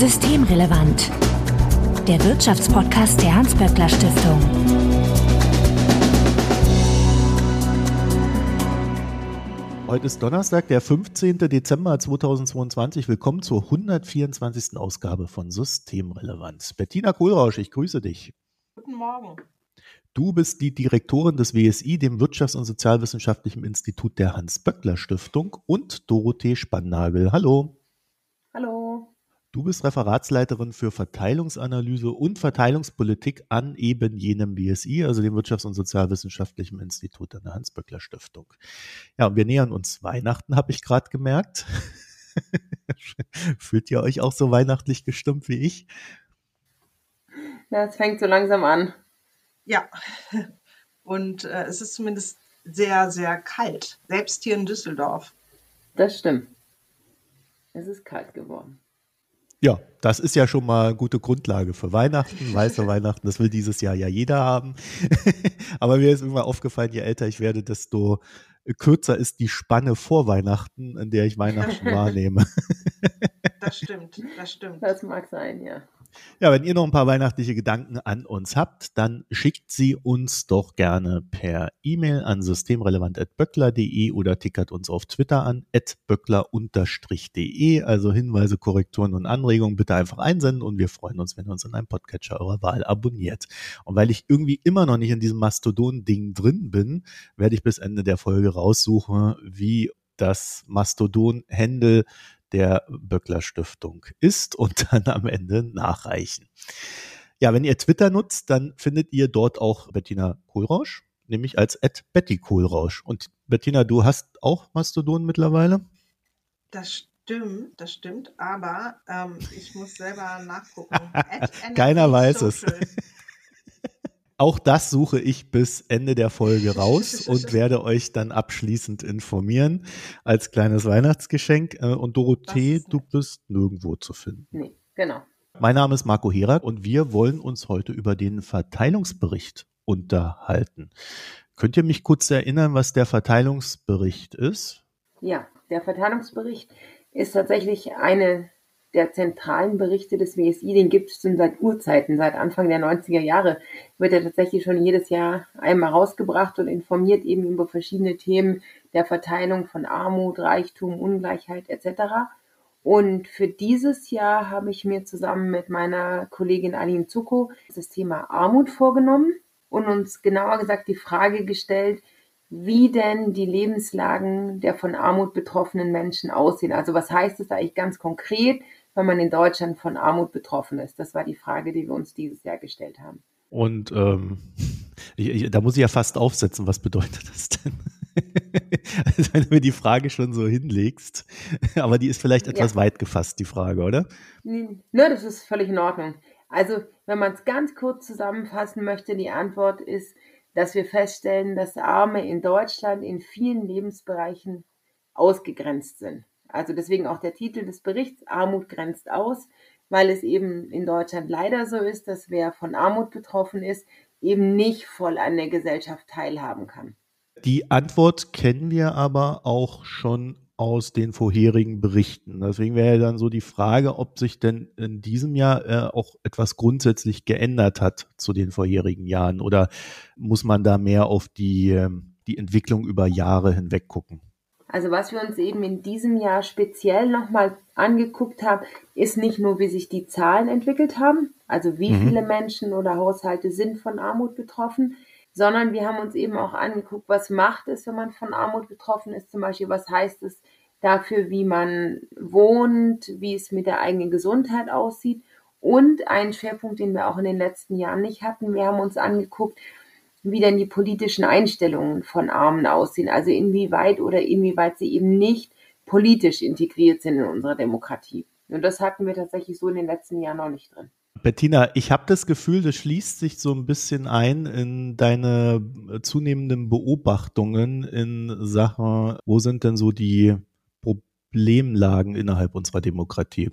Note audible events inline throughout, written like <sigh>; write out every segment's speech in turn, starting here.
Systemrelevant. Der Wirtschaftspodcast der Hans-Böckler Stiftung. Heute ist Donnerstag, der 15. Dezember 2022. Willkommen zur 124. Ausgabe von Systemrelevant. Bettina Kohlrausch, ich grüße dich. Guten Morgen. Du bist die Direktorin des WSI, dem Wirtschafts- und Sozialwissenschaftlichen Institut der Hans-Böckler-Stiftung und Dorothee Spannagel. Hallo. Hallo. Du bist Referatsleiterin für Verteilungsanalyse und Verteilungspolitik an eben jenem WSI, also dem Wirtschafts- und Sozialwissenschaftlichen Institut der Hans-Böckler-Stiftung. Ja, und wir nähern uns Weihnachten, habe ich gerade gemerkt. <laughs> Fühlt ihr euch auch so weihnachtlich gestimmt wie ich? Ja, es fängt so langsam an. Ja, und äh, es ist zumindest sehr, sehr kalt, selbst hier in Düsseldorf. Das stimmt. Es ist kalt geworden. Ja, das ist ja schon mal eine gute Grundlage für Weihnachten, weiße <laughs> Weihnachten. Das will dieses Jahr ja jeder haben. <laughs> Aber mir ist immer aufgefallen, je älter ich werde, desto kürzer ist die Spanne vor Weihnachten, in der ich Weihnachten <laughs> wahrnehme. Das stimmt, das stimmt. Das mag sein, ja. Ja, wenn ihr noch ein paar weihnachtliche Gedanken an uns habt, dann schickt sie uns doch gerne per E-Mail an systemrelevant.böckler.de oder tickert uns auf Twitter an böckler-de. Also Hinweise, Korrekturen und Anregungen bitte einfach einsenden und wir freuen uns, wenn ihr uns in einem Podcatcher eurer Wahl abonniert. Und weil ich irgendwie immer noch nicht in diesem Mastodon-Ding drin bin, werde ich bis Ende der Folge raussuchen, wie das Mastodon-Händel der Böckler Stiftung ist und <laughs> dann am Ende nachreichen. Ja, wenn ihr Twitter nutzt, dann findet ihr dort auch Bettina Kohlrausch, nämlich als Betty Kohlrausch. Und Bettina, du hast auch Mastodon mittlerweile? Das stimmt, das stimmt, aber ähm, ich muss selber nachgucken. <laughs> Keiner weiß es. Auch das suche ich bis Ende der Folge raus <laughs> und werde euch dann abschließend informieren als kleines Weihnachtsgeschenk. Äh, und Dorothee, du bist nirgendwo zu finden. Nee, genau. Mein Name ist Marco Herak und wir wollen uns heute über den Verteilungsbericht unterhalten. Könnt ihr mich kurz erinnern, was der Verteilungsbericht ist? Ja, der Verteilungsbericht ist tatsächlich eine der zentralen Berichte des WSI, den gibt es schon seit Urzeiten, seit Anfang der 90er Jahre, wird er tatsächlich schon jedes Jahr einmal rausgebracht und informiert eben über verschiedene Themen der Verteilung von Armut, Reichtum, Ungleichheit etc. Und für dieses Jahr habe ich mir zusammen mit meiner Kollegin Aline Zuko das Thema Armut vorgenommen und uns genauer gesagt die Frage gestellt, wie denn die Lebenslagen der von Armut betroffenen Menschen aussehen. Also was heißt es eigentlich ganz konkret? Wenn man in Deutschland von Armut betroffen ist? Das war die Frage, die wir uns dieses Jahr gestellt haben. Und ähm, ich, ich, da muss ich ja fast aufsetzen, was bedeutet das denn? <laughs> also wenn du mir die Frage schon so hinlegst, aber die ist vielleicht etwas ja. weit gefasst, die Frage, oder? Nö, das ist völlig in Ordnung. Also, wenn man es ganz kurz zusammenfassen möchte, die Antwort ist, dass wir feststellen, dass Arme in Deutschland in vielen Lebensbereichen ausgegrenzt sind. Also deswegen auch der Titel des Berichts, Armut grenzt aus, weil es eben in Deutschland leider so ist, dass wer von Armut betroffen ist, eben nicht voll an der Gesellschaft teilhaben kann. Die Antwort kennen wir aber auch schon aus den vorherigen Berichten. Deswegen wäre dann so die Frage, ob sich denn in diesem Jahr äh, auch etwas grundsätzlich geändert hat zu den vorherigen Jahren oder muss man da mehr auf die, äh, die Entwicklung über Jahre hinweg gucken? Also was wir uns eben in diesem Jahr speziell nochmal angeguckt haben, ist nicht nur, wie sich die Zahlen entwickelt haben, also wie mhm. viele Menschen oder Haushalte sind von Armut betroffen, sondern wir haben uns eben auch angeguckt, was macht es, wenn man von Armut betroffen ist, zum Beispiel, was heißt es dafür, wie man wohnt, wie es mit der eigenen Gesundheit aussieht. Und ein Schwerpunkt, den wir auch in den letzten Jahren nicht hatten, wir haben uns angeguckt, wie denn die politischen Einstellungen von Armen aussehen, also inwieweit oder inwieweit sie eben nicht politisch integriert sind in unserer Demokratie. Und das hatten wir tatsächlich so in den letzten Jahren noch nicht drin. Bettina, ich habe das Gefühl, das schließt sich so ein bisschen ein in deine zunehmenden Beobachtungen in Sachen, wo sind denn so die Problemlagen innerhalb unserer Demokratie?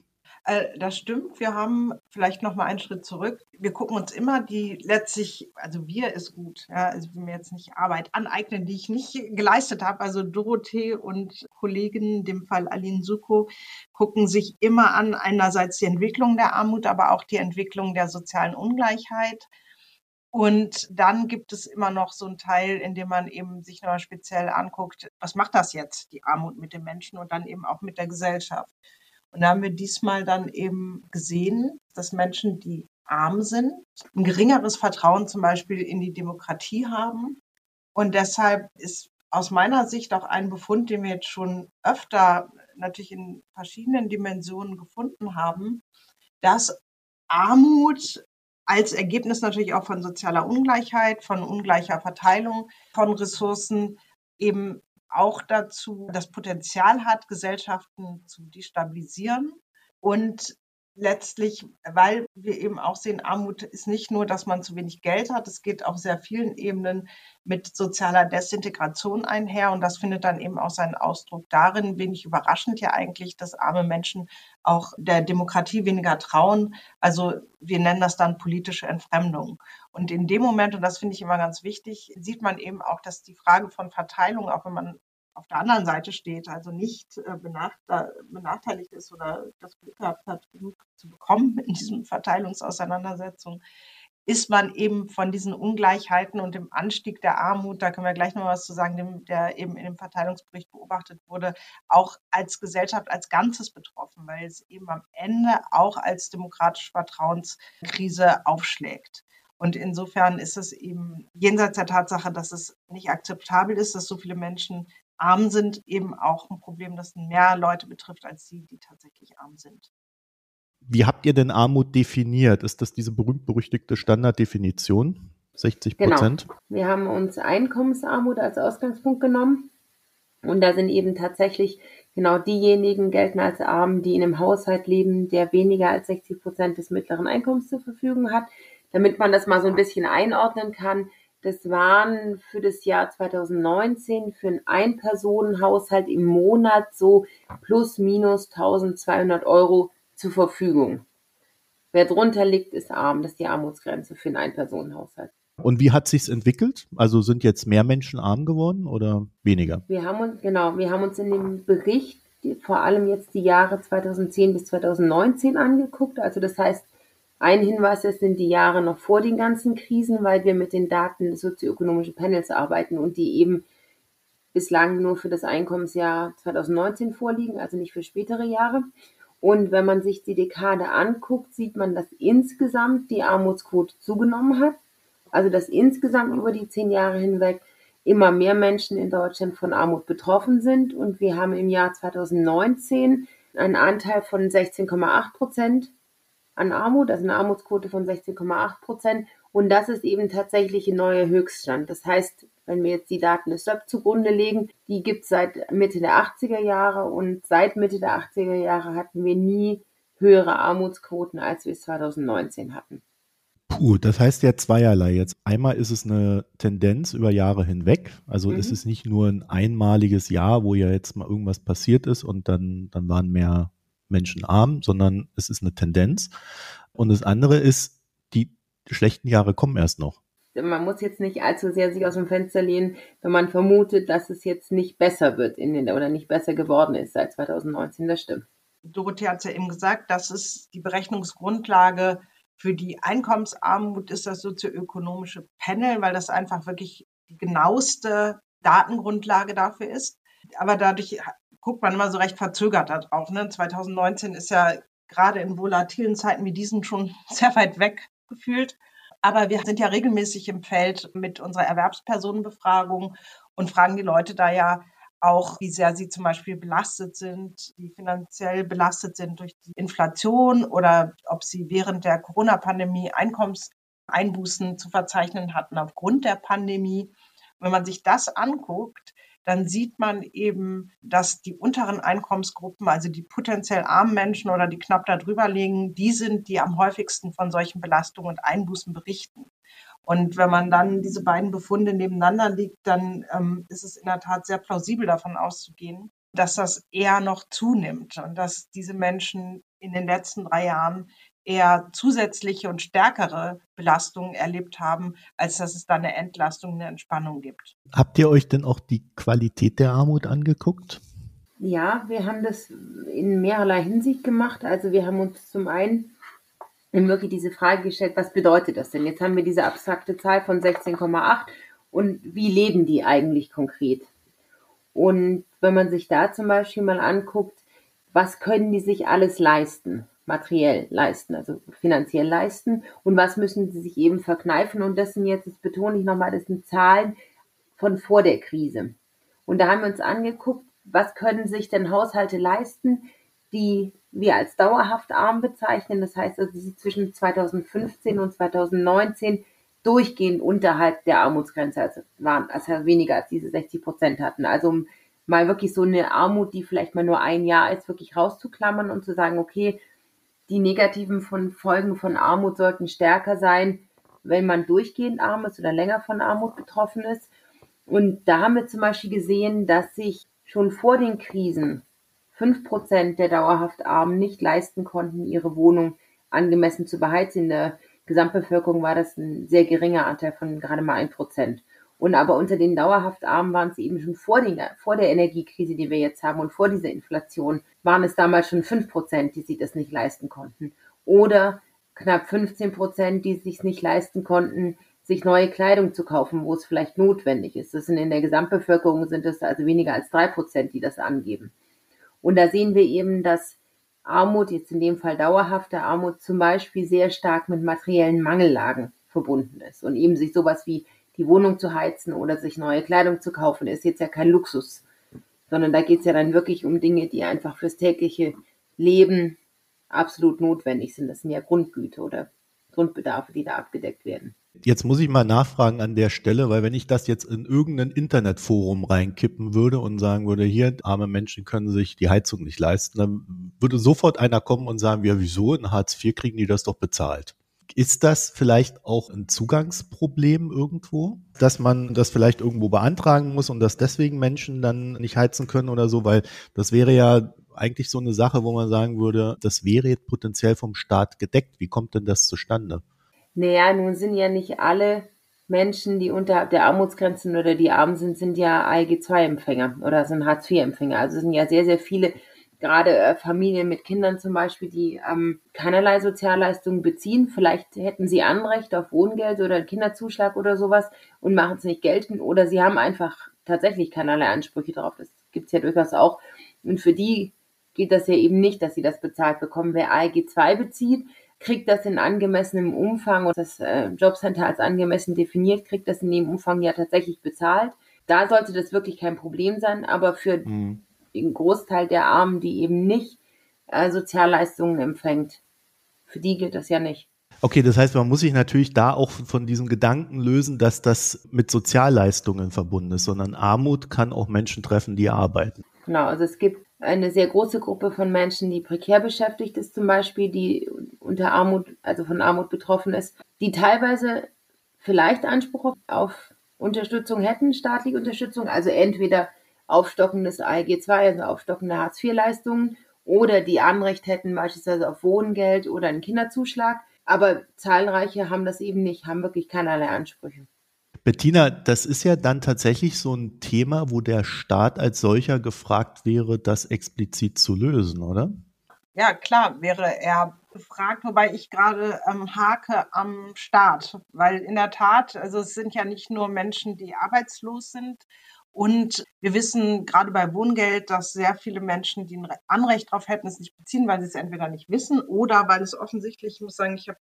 Äh, das stimmt. Wir haben vielleicht noch mal einen Schritt zurück. Wir gucken uns immer die letztlich, also wir ist gut, ja, also wir mir jetzt nicht Arbeit aneignen, die ich nicht geleistet habe. Also Dorothee und Kolleginnen, in dem Fall Aline Suko, gucken sich immer an einerseits die Entwicklung der Armut, aber auch die Entwicklung der sozialen Ungleichheit. Und dann gibt es immer noch so einen Teil, in dem man eben sich nochmal speziell anguckt, was macht das jetzt, die Armut mit den Menschen und dann eben auch mit der Gesellschaft. Und da haben wir diesmal dann eben gesehen, dass Menschen, die arm sind, ein geringeres Vertrauen zum Beispiel in die Demokratie haben. Und deshalb ist aus meiner Sicht auch ein Befund, den wir jetzt schon öfter natürlich in verschiedenen Dimensionen gefunden haben, dass Armut als Ergebnis natürlich auch von sozialer Ungleichheit, von ungleicher Verteilung von Ressourcen eben auch dazu das Potenzial hat, Gesellschaften zu destabilisieren und letztlich, weil wir eben auch sehen, Armut ist nicht nur, dass man zu wenig Geld hat, es geht auf sehr vielen Ebenen mit sozialer Desintegration einher und das findet dann eben auch seinen Ausdruck darin, wenig überraschend ja eigentlich, dass arme Menschen auch der Demokratie weniger trauen. Also wir nennen das dann politische Entfremdung. Und in dem Moment, und das finde ich immer ganz wichtig, sieht man eben auch, dass die Frage von Verteilung, auch wenn man auf der anderen Seite steht, also nicht äh, benachteiligt ist oder das Glück gehabt hat, genug zu bekommen in diesen Verteilungsauseinandersetzungen, ist man eben von diesen Ungleichheiten und dem Anstieg der Armut, da können wir gleich noch was zu sagen, dem, der eben in dem Verteilungsbericht beobachtet wurde, auch als Gesellschaft als Ganzes betroffen, weil es eben am Ende auch als demokratische Vertrauenskrise aufschlägt. Und insofern ist es eben jenseits der Tatsache, dass es nicht akzeptabel ist, dass so viele Menschen arm sind, eben auch ein Problem, das mehr Leute betrifft als die, die tatsächlich arm sind. Wie habt ihr denn Armut definiert? Ist das diese berühmt-berüchtigte Standarddefinition? 60 Prozent? Genau. Wir haben uns Einkommensarmut als Ausgangspunkt genommen. Und da sind eben tatsächlich genau diejenigen gelten als arm, die in einem Haushalt leben, der weniger als 60 Prozent des mittleren Einkommens zur Verfügung hat. Damit man das mal so ein bisschen einordnen kann, das waren für das Jahr 2019 für einen Ein-Personen-Haushalt im Monat so plus minus 1200 Euro zur Verfügung. Wer drunter liegt, ist arm. Das ist die Armutsgrenze für einen Ein-Personen-Haushalt. Und wie hat sich's entwickelt? Also sind jetzt mehr Menschen arm geworden oder weniger? Wir haben uns, genau, wir haben uns in dem Bericht vor allem jetzt die Jahre 2010 bis 2019 angeguckt. Also das heißt, ein Hinweis, das sind die Jahre noch vor den ganzen Krisen, weil wir mit den Daten des sozioökonomischen Panels arbeiten und die eben bislang nur für das Einkommensjahr 2019 vorliegen, also nicht für spätere Jahre. Und wenn man sich die Dekade anguckt, sieht man, dass insgesamt die Armutsquote zugenommen hat. Also dass insgesamt über die zehn Jahre hinweg immer mehr Menschen in Deutschland von Armut betroffen sind. Und wir haben im Jahr 2019 einen Anteil von 16,8 Prozent an Armut, also eine Armutsquote von 16,8 Prozent. Und das ist eben tatsächlich ein neuer Höchststand. Das heißt, wenn wir jetzt die Daten des SÖP zugrunde legen, die gibt es seit Mitte der 80er Jahre und seit Mitte der 80er Jahre hatten wir nie höhere Armutsquoten, als wir es 2019 hatten. Puh, das heißt ja zweierlei jetzt. Einmal ist es eine Tendenz über Jahre hinweg. Also mhm. ist es nicht nur ein einmaliges Jahr, wo ja jetzt mal irgendwas passiert ist und dann, dann waren mehr Menschen arm, sondern es ist eine Tendenz. Und das andere ist, die schlechten Jahre kommen erst noch. Man muss jetzt nicht allzu sehr sich aus dem Fenster lehnen, wenn man vermutet, dass es jetzt nicht besser wird in den, oder nicht besser geworden ist seit 2019. Das stimmt. Dorothee hat es ja eben gesagt, das ist die Berechnungsgrundlage für die Einkommensarmut ist das sozioökonomische Panel, weil das einfach wirklich die genaueste Datengrundlage dafür ist. Aber dadurch guckt man immer so recht verzögert darauf. Ne? 2019 ist ja gerade in volatilen Zeiten wie diesen schon <laughs> sehr weit weg gefühlt. Aber wir sind ja regelmäßig im Feld mit unserer Erwerbspersonenbefragung und fragen die Leute da ja auch, wie sehr sie zum Beispiel belastet sind, wie finanziell belastet sind durch die Inflation oder ob sie während der Corona-Pandemie Einkommenseinbußen zu verzeichnen hatten aufgrund der Pandemie. Wenn man sich das anguckt, dann sieht man eben, dass die unteren Einkommensgruppen, also die potenziell armen Menschen oder die knapp darüber liegen, die sind, die am häufigsten von solchen Belastungen und Einbußen berichten. Und wenn man dann diese beiden Befunde nebeneinander liegt, dann ähm, ist es in der Tat sehr plausibel davon auszugehen, dass das eher noch zunimmt und dass diese Menschen in den letzten drei Jahren eher zusätzliche und stärkere Belastungen erlebt haben, als dass es da eine Entlastung, eine Entspannung gibt. Habt ihr euch denn auch die Qualität der Armut angeguckt? Ja, wir haben das in mehrerlei Hinsicht gemacht. Also wir haben uns zum einen wirklich diese Frage gestellt, was bedeutet das denn? Jetzt haben wir diese abstrakte Zahl von 16,8 und wie leben die eigentlich konkret? Und wenn man sich da zum Beispiel mal anguckt, was können die sich alles leisten? Materiell leisten, also finanziell leisten und was müssen sie sich eben verkneifen. Und das sind jetzt, das betone ich nochmal, das sind Zahlen von vor der Krise. Und da haben wir uns angeguckt, was können sich denn Haushalte leisten, die wir als dauerhaft arm bezeichnen. Das heißt, also sie zwischen 2015 und 2019 durchgehend unterhalb der Armutsgrenze also waren, also weniger als diese 60 Prozent hatten. Also um mal wirklich so eine Armut, die vielleicht mal nur ein Jahr ist, wirklich rauszuklammern und zu sagen, okay, die negativen von Folgen von Armut sollten stärker sein, wenn man durchgehend arm ist oder länger von Armut betroffen ist. Und da haben wir zum Beispiel gesehen, dass sich schon vor den Krisen fünf Prozent der dauerhaft Armen nicht leisten konnten, ihre Wohnung angemessen zu beheizen. In der Gesamtbevölkerung war das ein sehr geringer Anteil von gerade mal ein Prozent. Und aber unter den dauerhaft Armen waren es eben schon vor, den, vor der Energiekrise, die wir jetzt haben und vor dieser Inflation, waren es damals schon fünf Prozent, die sich das nicht leisten konnten. Oder knapp 15 Prozent, die sich nicht leisten konnten, sich neue Kleidung zu kaufen, wo es vielleicht notwendig ist. Das sind in der Gesamtbevölkerung sind es also weniger als drei Prozent, die das angeben. Und da sehen wir eben, dass Armut, jetzt in dem Fall dauerhafte Armut, zum Beispiel sehr stark mit materiellen Mangellagen verbunden ist und eben sich sowas wie die Wohnung zu heizen oder sich neue Kleidung zu kaufen, ist jetzt ja kein Luxus, sondern da geht es ja dann wirklich um Dinge, die einfach fürs tägliche Leben absolut notwendig sind. Das sind ja Grundgüter oder Grundbedarfe, die da abgedeckt werden. Jetzt muss ich mal nachfragen an der Stelle, weil wenn ich das jetzt in irgendein Internetforum reinkippen würde und sagen würde, hier, arme Menschen können sich die Heizung nicht leisten, dann würde sofort einer kommen und sagen, ja, wieso? In Hartz IV kriegen die das doch bezahlt. Ist das vielleicht auch ein Zugangsproblem irgendwo, dass man das vielleicht irgendwo beantragen muss und dass deswegen Menschen dann nicht heizen können oder so? Weil das wäre ja eigentlich so eine Sache, wo man sagen würde, das wäre jetzt potenziell vom Staat gedeckt. Wie kommt denn das zustande? Naja, nun sind ja nicht alle Menschen, die unterhalb der Armutsgrenzen oder die arm sind, sind ja ALG-2-Empfänger oder sind Hartz-IV-Empfänger. Also sind ja sehr, sehr viele gerade äh, Familien mit Kindern zum Beispiel, die ähm, keinerlei Sozialleistungen beziehen. Vielleicht hätten sie Anrecht auf Wohngeld oder Kinderzuschlag oder sowas und machen es nicht geltend. Oder sie haben einfach tatsächlich keinerlei Ansprüche drauf. Das gibt's ja durchaus auch. Und für die geht das ja eben nicht, dass sie das bezahlt bekommen. Wer ALG 2 bezieht, kriegt das in angemessenem Umfang und das äh, Jobcenter als angemessen definiert, kriegt das in dem Umfang ja tatsächlich bezahlt. Da sollte das wirklich kein Problem sein, aber für mhm den Großteil der Armen, die eben nicht äh, Sozialleistungen empfängt. Für die gilt das ja nicht. Okay, das heißt, man muss sich natürlich da auch von diesem Gedanken lösen, dass das mit Sozialleistungen verbunden ist, sondern Armut kann auch Menschen treffen, die arbeiten. Genau, also es gibt eine sehr große Gruppe von Menschen, die prekär beschäftigt ist, zum Beispiel, die unter Armut, also von Armut betroffen ist, die teilweise vielleicht Anspruch auf Unterstützung hätten, staatliche Unterstützung, also entweder Aufstocken des ALG 2, also Aufstocken der Hartz-IV-Leistungen oder die Anrecht hätten beispielsweise auf Wohngeld oder einen Kinderzuschlag. Aber zahlreiche haben das eben nicht, haben wirklich keinerlei Ansprüche. Bettina, das ist ja dann tatsächlich so ein Thema, wo der Staat als solcher gefragt wäre, das explizit zu lösen, oder? Ja, klar, wäre er gefragt, wobei ich gerade ähm, hake am Staat, weil in der Tat, also es sind ja nicht nur Menschen, die arbeitslos sind, und wir wissen gerade bei Wohngeld, dass sehr viele Menschen, die ein Anrecht darauf hätten, es nicht beziehen, weil sie es entweder nicht wissen oder weil es offensichtlich, ich muss sagen, ich habe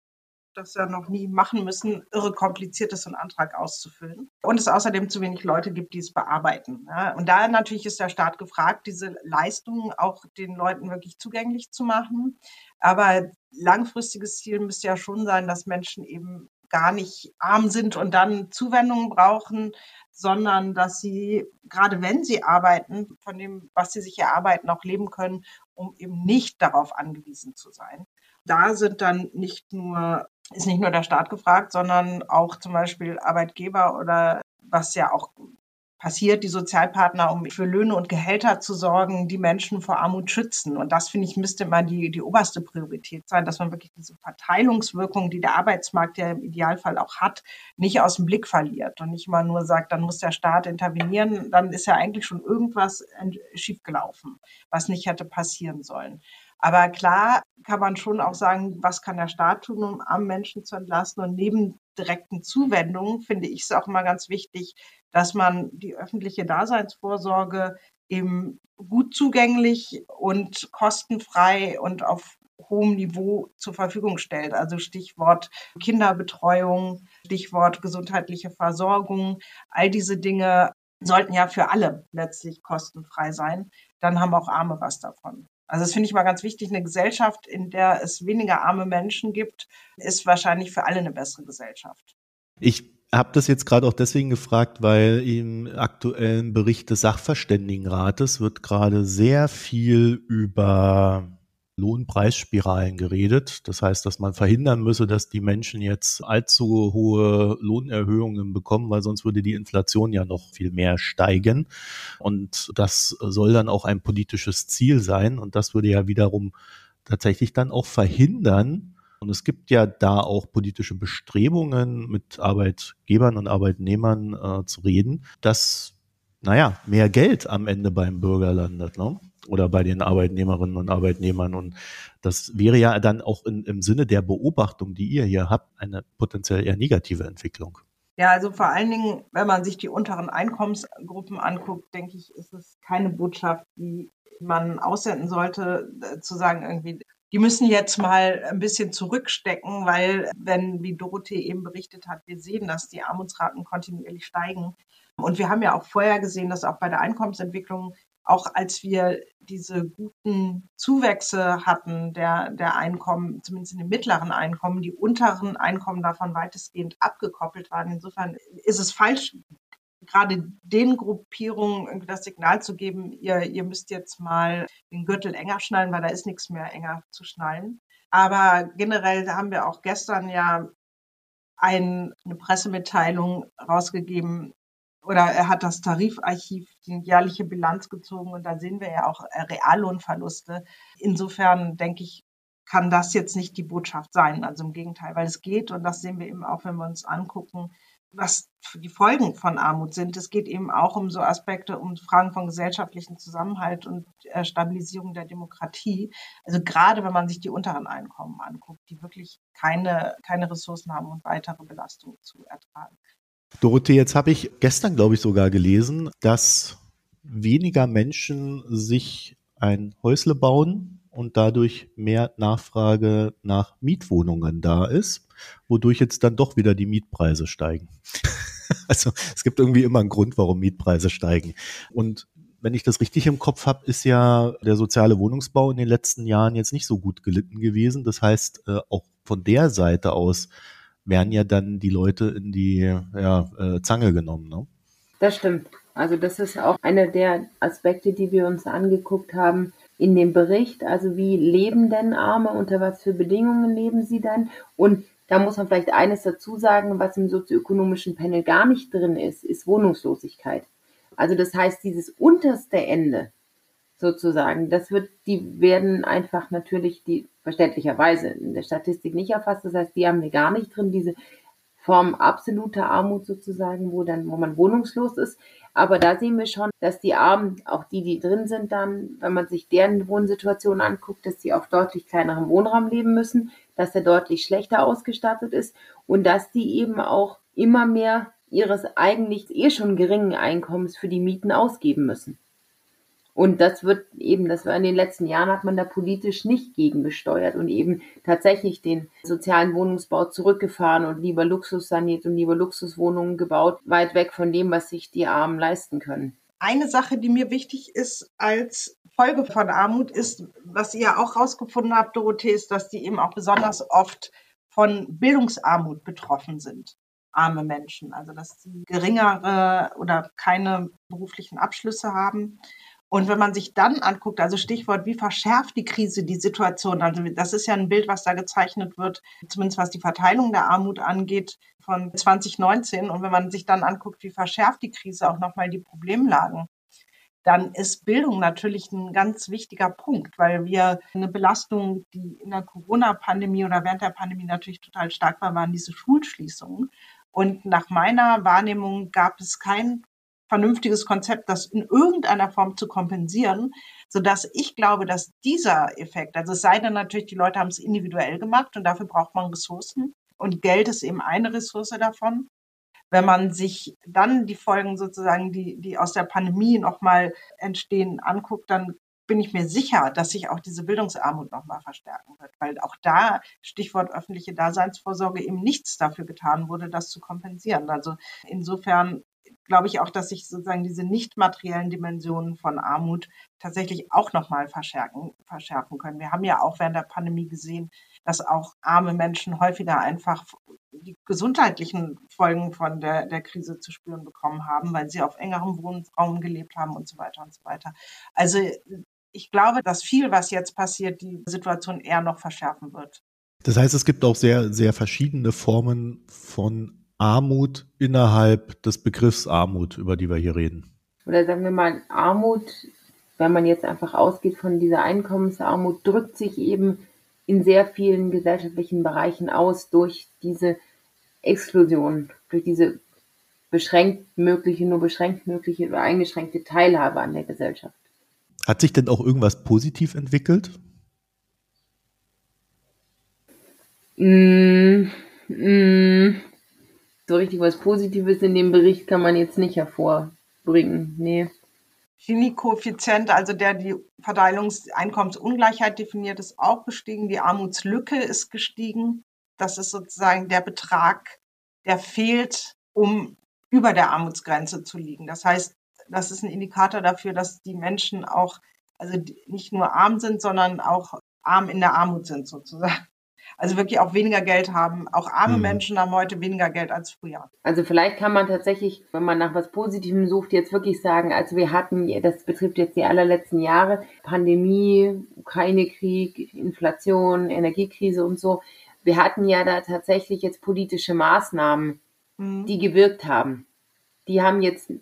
das ja noch nie machen müssen, irre kompliziert ist, einen Antrag auszufüllen. Und es außerdem zu wenig Leute gibt, die es bearbeiten. Und da natürlich ist der Staat gefragt, diese Leistungen auch den Leuten wirklich zugänglich zu machen. Aber langfristiges Ziel müsste ja schon sein, dass Menschen eben gar nicht arm sind und dann Zuwendungen brauchen, sondern dass sie, gerade wenn sie arbeiten, von dem, was sie sich erarbeiten, auch leben können, um eben nicht darauf angewiesen zu sein. Da sind dann nicht nur, ist nicht nur der Staat gefragt, sondern auch zum Beispiel Arbeitgeber oder was ja auch passiert, die Sozialpartner, um für Löhne und Gehälter zu sorgen, die Menschen vor Armut schützen. Und das, finde ich, müsste mal die, die oberste Priorität sein, dass man wirklich diese Verteilungswirkung, die der Arbeitsmarkt ja im Idealfall auch hat, nicht aus dem Blick verliert und nicht mal nur sagt, dann muss der Staat intervenieren, dann ist ja eigentlich schon irgendwas schiefgelaufen, was nicht hätte passieren sollen. Aber klar kann man schon auch sagen, was kann der Staat tun, um armen Menschen zu entlasten? Und neben direkten Zuwendungen finde ich es auch immer ganz wichtig, dass man die öffentliche Daseinsvorsorge eben gut zugänglich und kostenfrei und auf hohem Niveau zur Verfügung stellt. Also Stichwort Kinderbetreuung, Stichwort gesundheitliche Versorgung. All diese Dinge sollten ja für alle letztlich kostenfrei sein. Dann haben auch Arme was davon. Also das finde ich mal ganz wichtig. Eine Gesellschaft, in der es weniger arme Menschen gibt, ist wahrscheinlich für alle eine bessere Gesellschaft. Ich habe das jetzt gerade auch deswegen gefragt, weil im aktuellen Bericht des Sachverständigenrates wird gerade sehr viel über Lohnpreisspiralen geredet. Das heißt, dass man verhindern müsse, dass die Menschen jetzt allzu hohe Lohnerhöhungen bekommen, weil sonst würde die Inflation ja noch viel mehr steigen. Und das soll dann auch ein politisches Ziel sein. Und das würde ja wiederum tatsächlich dann auch verhindern, und es gibt ja da auch politische Bestrebungen, mit Arbeitgebern und Arbeitnehmern äh, zu reden, dass, naja, mehr Geld am Ende beim Bürger landet, ne? Oder bei den Arbeitnehmerinnen und Arbeitnehmern. Und das wäre ja dann auch in, im Sinne der Beobachtung, die ihr hier habt, eine potenziell eher negative Entwicklung. Ja, also vor allen Dingen, wenn man sich die unteren Einkommensgruppen anguckt, denke ich, ist es keine Botschaft, die man aussenden sollte, äh, zu sagen, irgendwie, die müssen jetzt mal ein bisschen zurückstecken, weil wenn, wie Dorothee eben berichtet hat, wir sehen, dass die Armutsraten kontinuierlich steigen. Und wir haben ja auch vorher gesehen, dass auch bei der Einkommensentwicklung, auch als wir diese guten Zuwächse hatten der, der Einkommen, zumindest in den mittleren Einkommen, die unteren Einkommen davon weitestgehend abgekoppelt waren. Insofern ist es falsch, gerade den Gruppierungen das Signal zu geben, ihr, ihr müsst jetzt mal den Gürtel enger schnallen, weil da ist nichts mehr enger zu schnallen. Aber generell haben wir auch gestern ja ein, eine Pressemitteilung rausgegeben, oder er hat das Tarifarchiv, die jährliche Bilanz gezogen und da sehen wir ja auch äh, Reallohnverluste. Insofern denke ich, kann das jetzt nicht die Botschaft sein. Also im Gegenteil, weil es geht und das sehen wir eben auch, wenn wir uns angucken, was die Folgen von Armut sind. Es geht eben auch um so Aspekte, um Fragen von gesellschaftlichem Zusammenhalt und äh, Stabilisierung der Demokratie. Also gerade wenn man sich die unteren Einkommen anguckt, die wirklich keine, keine Ressourcen haben und weitere Belastungen zu ertragen. Dorothee, jetzt habe ich gestern, glaube ich, sogar gelesen, dass weniger Menschen sich ein Häusle bauen und dadurch mehr Nachfrage nach Mietwohnungen da ist wodurch jetzt dann doch wieder die Mietpreise steigen. <laughs> also es gibt irgendwie immer einen Grund, warum Mietpreise steigen. Und wenn ich das richtig im Kopf habe, ist ja der soziale Wohnungsbau in den letzten Jahren jetzt nicht so gut gelitten gewesen. Das heißt, äh, auch von der Seite aus werden ja dann die Leute in die ja, äh, Zange genommen. Ne? Das stimmt. Also das ist auch einer der Aspekte, die wir uns angeguckt haben in dem Bericht. Also wie leben denn Arme, unter was für Bedingungen leben sie dann? Und da muss man vielleicht eines dazu sagen, was im sozioökonomischen Panel gar nicht drin ist, ist Wohnungslosigkeit. Also das heißt, dieses unterste Ende sozusagen, das wird, die werden einfach natürlich die verständlicherweise in der Statistik nicht erfasst. Das heißt, die haben wir gar nicht drin, diese Form absoluter Armut sozusagen, wo dann, wo man wohnungslos ist. Aber da sehen wir schon, dass die Armen, auch die, die drin sind, dann, wenn man sich deren Wohnsituation anguckt, dass sie auf deutlich kleinerem Wohnraum leben müssen, dass er deutlich schlechter ausgestattet ist und dass die eben auch immer mehr ihres eigentlich eh schon geringen Einkommens für die Mieten ausgeben müssen. Und das wird eben, das war in den letzten Jahren hat man da politisch nicht gegengesteuert und eben tatsächlich den sozialen Wohnungsbau zurückgefahren und lieber Luxus saniert und lieber Luxuswohnungen gebaut, weit weg von dem, was sich die Armen leisten können. Eine Sache, die mir wichtig ist als Folge von Armut ist, was ihr auch rausgefunden habt, Dorothee, ist, dass die eben auch besonders oft von Bildungsarmut betroffen sind. Arme Menschen, also dass sie geringere oder keine beruflichen Abschlüsse haben Und wenn man sich dann anguckt, also Stichwort, wie verschärft die Krise die Situation? Also das ist ja ein Bild, was da gezeichnet wird, zumindest was die Verteilung der Armut angeht von 2019. Und wenn man sich dann anguckt, wie verschärft die Krise auch nochmal die Problemlagen, dann ist Bildung natürlich ein ganz wichtiger Punkt, weil wir eine Belastung, die in der Corona-Pandemie oder während der Pandemie natürlich total stark war, waren diese Schulschließungen. Und nach meiner Wahrnehmung gab es kein vernünftiges Konzept, das in irgendeiner Form zu kompensieren, so dass ich glaube, dass dieser Effekt, also es sei denn natürlich, die Leute haben es individuell gemacht und dafür braucht man Ressourcen und Geld ist eben eine Ressource davon. Wenn man sich dann die Folgen sozusagen, die, die aus der Pandemie nochmal entstehen, anguckt, dann bin ich mir sicher, dass sich auch diese Bildungsarmut nochmal verstärken wird, weil auch da, Stichwort öffentliche Daseinsvorsorge, eben nichts dafür getan wurde, das zu kompensieren. Also insofern glaube ich auch, dass sich sozusagen diese nicht materiellen Dimensionen von Armut tatsächlich auch nochmal verschärfen, verschärfen können. Wir haben ja auch während der Pandemie gesehen, dass auch arme Menschen häufiger einfach die gesundheitlichen Folgen von der, der Krise zu spüren bekommen haben, weil sie auf engerem Wohnraum gelebt haben und so weiter und so weiter. Also ich glaube, dass viel, was jetzt passiert, die Situation eher noch verschärfen wird. Das heißt, es gibt auch sehr, sehr verschiedene Formen von Armut innerhalb des Begriffs Armut, über die wir hier reden? Oder sagen wir mal, Armut, wenn man jetzt einfach ausgeht von dieser Einkommensarmut, drückt sich eben in sehr vielen gesellschaftlichen Bereichen aus durch diese Exklusion, durch diese beschränkt mögliche, nur beschränkt mögliche oder eingeschränkte Teilhabe an der Gesellschaft. Hat sich denn auch irgendwas positiv entwickelt? Mm, mm, so richtig was Positives in dem Bericht kann man jetzt nicht hervorbringen. Nee. Gini-Koeffizient, also der die Verteilungseinkommensungleichheit definiert, ist auch gestiegen. Die Armutslücke ist gestiegen. Das ist sozusagen der Betrag, der fehlt, um über der Armutsgrenze zu liegen. Das heißt, das ist ein Indikator dafür, dass die Menschen auch, also nicht nur arm sind, sondern auch arm in der Armut sind sozusagen also wirklich auch weniger Geld haben. Auch arme mhm. Menschen haben heute weniger Geld als früher. Also vielleicht kann man tatsächlich, wenn man nach was Positivem sucht, jetzt wirklich sagen, also wir hatten, das betrifft jetzt die allerletzten Jahre, Pandemie, Ukraine-Krieg, Inflation, Energiekrise und so. Wir hatten ja da tatsächlich jetzt politische Maßnahmen, mhm. die gewirkt haben. Die haben jetzt,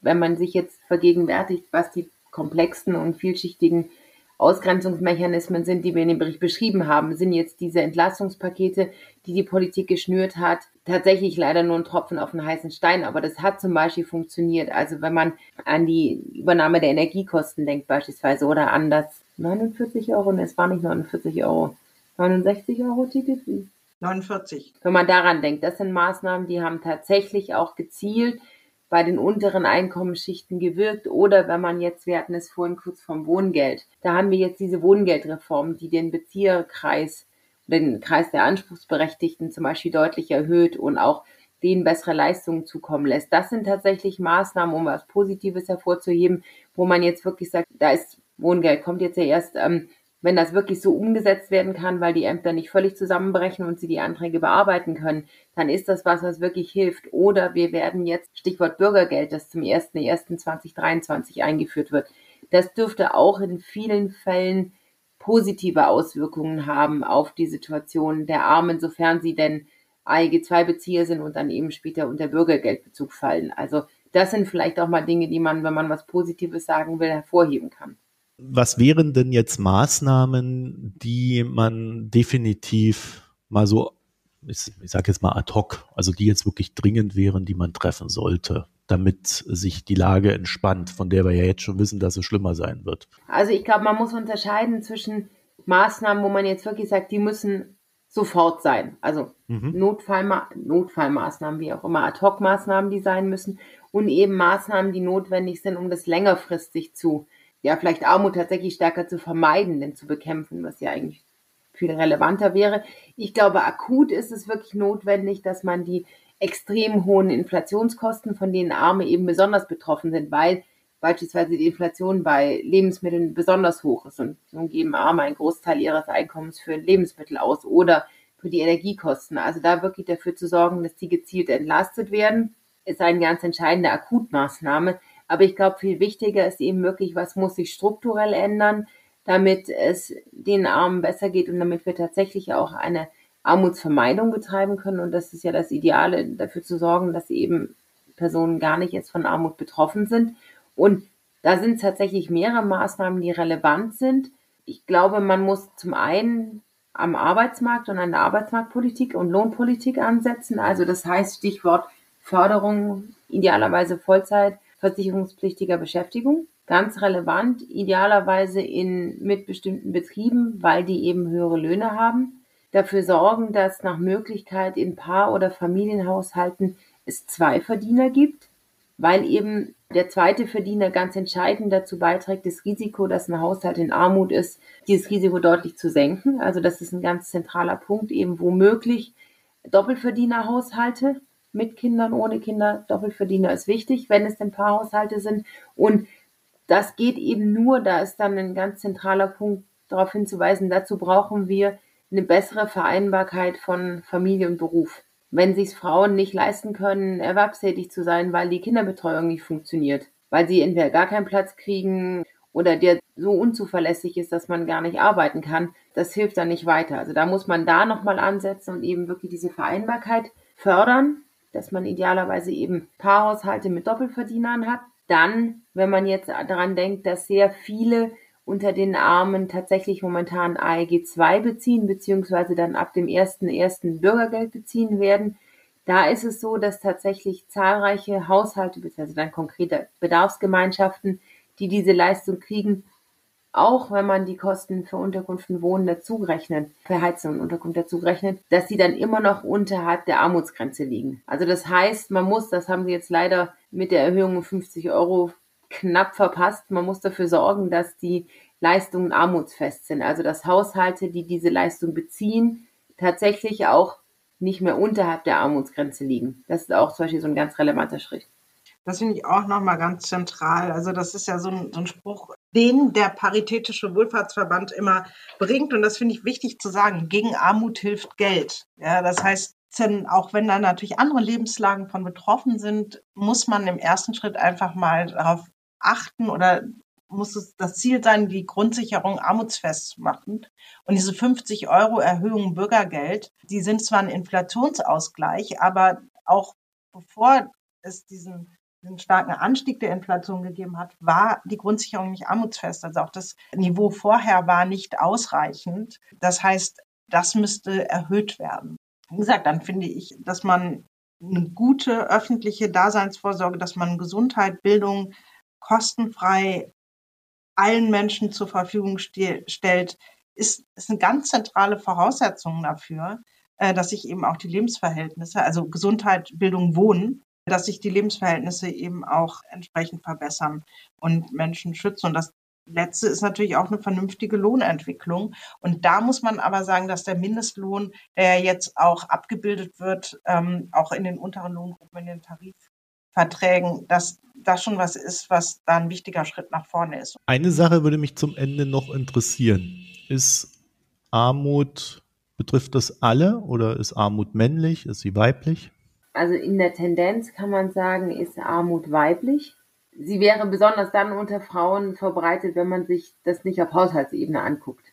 wenn man sich jetzt vergegenwärtigt, was die komplexen und vielschichtigen Ausgrenzungsmechanismen sind, die wir in dem Bericht beschrieben haben, sind jetzt diese Entlastungspakete, die die Politik geschnürt hat, tatsächlich leider nur ein Tropfen auf den heißen Stein. Aber das hat zum Beispiel funktioniert. Also wenn man an die Übernahme der Energiekosten denkt beispielsweise oder an das 49 Euro, und es war nicht 49 Euro, 69 Euro TTP. 49. Wenn man daran denkt, das sind Maßnahmen, die haben tatsächlich auch gezielt bei den unteren Einkommensschichten gewirkt oder wenn man jetzt, wir hatten es vorhin kurz vom Wohngeld, da haben wir jetzt diese Wohngeldreform, die den Bezieherkreis, den Kreis der Anspruchsberechtigten zum Beispiel deutlich erhöht und auch denen bessere Leistungen zukommen lässt. Das sind tatsächlich Maßnahmen, um was Positives hervorzuheben, wo man jetzt wirklich sagt, da ist Wohngeld, kommt jetzt ja erst ähm, wenn das wirklich so umgesetzt werden kann, weil die Ämter nicht völlig zusammenbrechen und sie die Anträge bearbeiten können, dann ist das was, was wirklich hilft. Oder wir werden jetzt, Stichwort Bürgergeld, das zum 1.1.2023 eingeführt wird, das dürfte auch in vielen Fällen positive Auswirkungen haben auf die Situation der Armen, sofern sie denn AEG-2-Bezieher sind und dann eben später unter Bürgergeldbezug fallen. Also das sind vielleicht auch mal Dinge, die man, wenn man was Positives sagen will, hervorheben kann. Was wären denn jetzt Maßnahmen, die man definitiv mal so, ich, ich sage jetzt mal ad hoc, also die jetzt wirklich dringend wären, die man treffen sollte, damit sich die Lage entspannt, von der wir ja jetzt schon wissen, dass es schlimmer sein wird? Also ich glaube, man muss unterscheiden zwischen Maßnahmen, wo man jetzt wirklich sagt, die müssen sofort sein. Also mhm. Notfallma Notfallmaßnahmen, wie auch immer, Ad-Hoc-Maßnahmen, die sein müssen und eben Maßnahmen, die notwendig sind, um das längerfristig zu ja, vielleicht Armut tatsächlich stärker zu vermeiden, denn zu bekämpfen, was ja eigentlich viel relevanter wäre. Ich glaube, akut ist es wirklich notwendig, dass man die extrem hohen Inflationskosten, von denen Arme eben besonders betroffen sind, weil beispielsweise die Inflation bei Lebensmitteln besonders hoch ist und nun geben Arme einen Großteil ihres Einkommens für Lebensmittel aus oder für die Energiekosten. Also da wirklich dafür zu sorgen, dass die gezielt entlastet werden, ist eine ganz entscheidende Akutmaßnahme, Aber ich glaube, viel wichtiger ist eben wirklich, was muss sich strukturell ändern, damit es den Armen besser geht und damit wir tatsächlich auch eine Armutsvermeidung betreiben können. Und das ist ja das Ideale, dafür zu sorgen, dass eben Personen gar nicht jetzt von Armut betroffen sind. Und da sind tatsächlich mehrere Maßnahmen, die relevant sind. Ich glaube, man muss zum einen am Arbeitsmarkt und an der Arbeitsmarktpolitik und Lohnpolitik ansetzen. Also das heißt Stichwort Förderung idealerweise Vollzeit versicherungspflichtiger Beschäftigung. Ganz relevant, idealerweise in mitbestimmten Betrieben, weil die eben höhere Löhne haben. Dafür sorgen, dass nach Möglichkeit in Paar- oder Familienhaushalten es zwei Verdiener gibt, weil eben der zweite Verdiener ganz entscheidend dazu beiträgt, das Risiko, dass ein Haushalt in Armut ist, dieses Risiko deutlich zu senken. Also das ist ein ganz zentraler Punkt, eben womöglich Doppelverdienerhaushalte mit Kindern, ohne Kinder. Doppelverdiener ist wichtig, wenn es denn Paarhaushalte sind. Und das geht eben nur, da ist dann ein ganz zentraler Punkt darauf hinzuweisen, dazu brauchen wir eine bessere Vereinbarkeit von Familie und Beruf wenn sich Frauen nicht leisten können, erwerbstätig zu sein, weil die Kinderbetreuung nicht funktioniert, weil sie entweder gar keinen Platz kriegen oder der so unzuverlässig ist, dass man gar nicht arbeiten kann, das hilft dann nicht weiter. Also da muss man da nochmal ansetzen und eben wirklich diese Vereinbarkeit fördern, dass man idealerweise eben Paarhaushalte mit Doppelverdienern hat. Dann, wenn man jetzt daran denkt, dass sehr viele unter den Armen tatsächlich momentan AEG 2 beziehen, beziehungsweise dann ab dem 1.1. Bürgergeld beziehen werden. Da ist es so, dass tatsächlich zahlreiche Haushalte, beziehungsweise dann konkrete Bedarfsgemeinschaften, die diese Leistung kriegen, auch wenn man die Kosten für Unterkunft und Wohnen dazurechnet, für Heizung und Unterkunft dazurechnet, dass sie dann immer noch unterhalb der Armutsgrenze liegen. Also das heißt, man muss, das haben sie jetzt leider mit der Erhöhung um 50 Euro knapp verpasst. Man muss dafür sorgen, dass die Leistungen armutsfest sind. Also dass Haushalte, die diese Leistung beziehen, tatsächlich auch nicht mehr unterhalb der Armutsgrenze liegen. Das ist auch zum Beispiel so ein ganz relevanter Schritt. Das finde ich auch nochmal ganz zentral. Also das ist ja so ein, so ein, Spruch, den der Paritätische Wohlfahrtsverband immer bringt. Und das finde ich wichtig zu sagen. Gegen Armut hilft Geld. Ja, das heißt, auch wenn da natürlich andere Lebenslagen von betroffen sind, muss man im ersten Schritt einfach mal darauf achten oder muss es das Ziel sein, die Grundsicherung armutsfest zu machen. Und diese 50 Euro Erhöhung Bürgergeld, die sind zwar ein Inflationsausgleich, aber auch bevor es diesen, diesen starken Anstieg der Inflation gegeben hat, war die Grundsicherung nicht armutsfest. Also auch das Niveau vorher war nicht ausreichend. Das heißt, das müsste erhöht werden. Wie gesagt, dann finde ich, dass man eine gute öffentliche Daseinsvorsorge, dass man Gesundheit, Bildung, kostenfrei allen Menschen zur Verfügung stellt, ist, ist eine ganz zentrale Voraussetzung dafür, äh, dass sich eben auch die Lebensverhältnisse, also Gesundheit, Bildung, Wohnen, dass sich die Lebensverhältnisse eben auch entsprechend verbessern und Menschen schützen. Und das Letzte ist natürlich auch eine vernünftige Lohnentwicklung. Und da muss man aber sagen, dass der Mindestlohn, der jetzt auch abgebildet wird, ähm, auch in den unteren Lohngruppen, in den Tarifverträgen, dass das schon was ist, was da ein wichtiger Schritt nach vorne ist. Eine Sache würde mich zum Ende noch interessieren. Ist Armut, betrifft das alle oder ist Armut männlich, ist sie weiblich? Also in der Tendenz kann man sagen, ist Armut weiblich. Sie wäre besonders dann unter Frauen verbreitet, wenn man sich das nicht auf Haushaltsebene anguckt.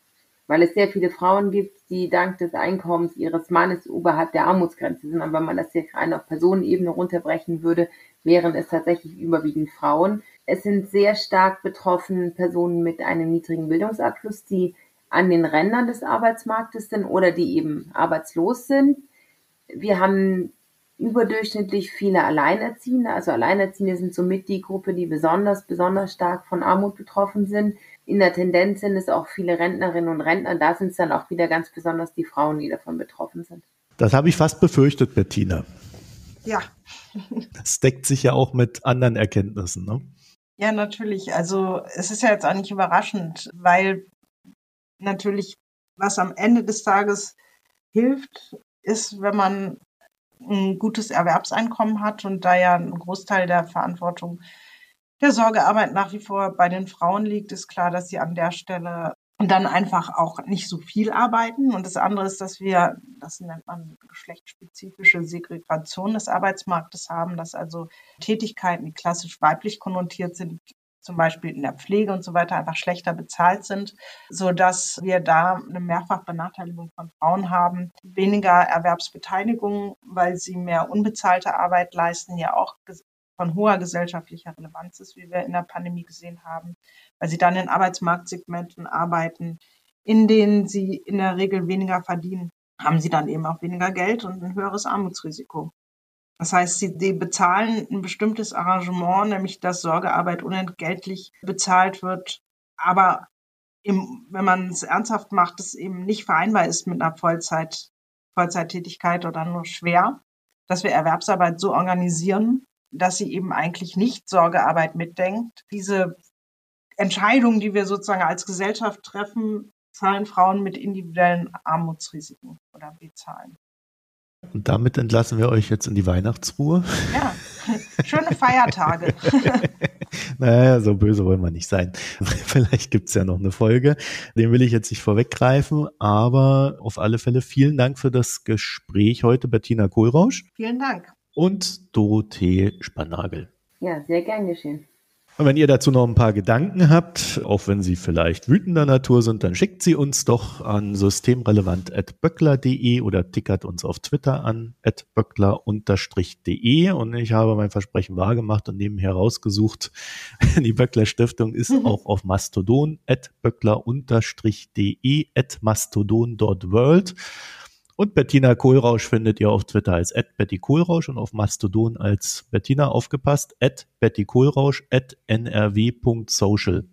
Weil es sehr viele Frauen gibt, die dank des Einkommens ihres Mannes oberhalb der Armutsgrenze sind. Aber wenn man das jetzt rein auf Personenebene runterbrechen würde, wären es tatsächlich überwiegend Frauen. Es sind sehr stark betroffen Personen mit einem niedrigen Bildungsabschluss, die an den Rändern des Arbeitsmarktes sind oder die eben arbeitslos sind. Wir haben überdurchschnittlich viele Alleinerziehende. Also Alleinerziehende sind somit die Gruppe, die besonders, besonders stark von Armut betroffen sind. In der Tendenz sind es auch viele Rentnerinnen und Rentner. Da sind es dann auch wieder ganz besonders die Frauen, die davon betroffen sind. Das habe ich fast befürchtet, Bettina. Ja. <laughs> Das deckt sich ja auch mit anderen Erkenntnissen, ne? Ja, natürlich. Also es ist ja jetzt auch nicht überraschend, weil natürlich, was am Ende des Tages hilft, ist, wenn man ein gutes Erwerbseinkommen hat und da ja ein Großteil der Verantwortung der Sorgearbeit nach wie vor bei den Frauen liegt, ist klar, dass sie an der Stelle dann einfach auch nicht so viel arbeiten. Und das andere ist, dass wir, das nennt man geschlechtsspezifische Segregation des Arbeitsmarktes haben, dass also Tätigkeiten, die klassisch weiblich konnotiert sind, zum Beispiel in der Pflege und so weiter einfach schlechter bezahlt sind, so dass wir da eine Mehrfachbenachteiligung von Frauen haben, weniger Erwerbsbeteiligung, weil sie mehr unbezahlte Arbeit leisten, ja auch von hoher gesellschaftlicher Relevanz ist, wie wir in der Pandemie gesehen haben, weil sie dann in Arbeitsmarktsegmenten arbeiten, in denen sie in der Regel weniger verdienen, haben sie dann eben auch weniger Geld und ein höheres Armutsrisiko. Das heißt, sie bezahlen ein bestimmtes Arrangement, nämlich dass Sorgearbeit unentgeltlich bezahlt wird, aber im, wenn man es ernsthaft macht, es eben nicht vereinbar ist mit einer Vollzeit, Vollzeittätigkeit oder nur schwer, dass wir Erwerbsarbeit so organisieren, dass sie eben eigentlich nicht Sorgearbeit mitdenkt. Diese Entscheidungen, die wir sozusagen als Gesellschaft treffen, zahlen Frauen mit individuellen Armutsrisiken oder bezahlen. Und damit entlassen wir euch jetzt in die Weihnachtsruhe. Ja, schöne Feiertage. <laughs> naja, so böse wollen wir nicht sein. <laughs> Vielleicht gibt's ja noch eine Folge. Den will ich jetzt nicht vorweggreifen, aber auf alle Fälle vielen Dank für das Gespräch heute, Bettina Kohlrausch. Vielen Dank und Dorothee Spannagel. Ja, sehr gern geschehen. Und wenn ihr dazu noch ein paar Gedanken habt, auch wenn sie vielleicht wütender Natur sind, dann schickt sie uns doch an systemrelevant.böckler.de oder tickert uns auf Twitter an böckler-de. Und ich habe mein Versprechen wahrgemacht und nebenher rausgesucht, <laughs> die Böckler Stiftung ist mhm. auch auf Mastodon böckler-de mastodon.world. Und Bettina Kohlrausch findet ihr auf Twitter als Betty Kohlrausch und auf Mastodon als Bettina aufgepasst, at Betty Kohlrausch, at nrw.social.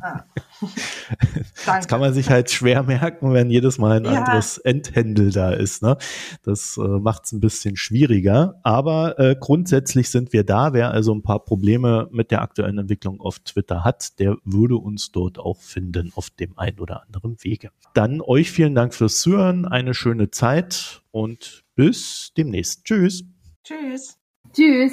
Ah. <laughs> das kann man sich halt schwer merken, wenn jedes Mal ein ja. anderes Endhändel da ist. Ne? Das äh, macht es ein bisschen schwieriger. Aber äh, grundsätzlich sind wir da. Wer also ein paar Probleme mit der aktuellen Entwicklung auf Twitter hat, der würde uns dort auch finden auf dem einen oder anderen Wege. Dann euch vielen Dank fürs Zuhören, eine schöne Zeit und bis demnächst. Tschüss. Tschüss. Tschüss.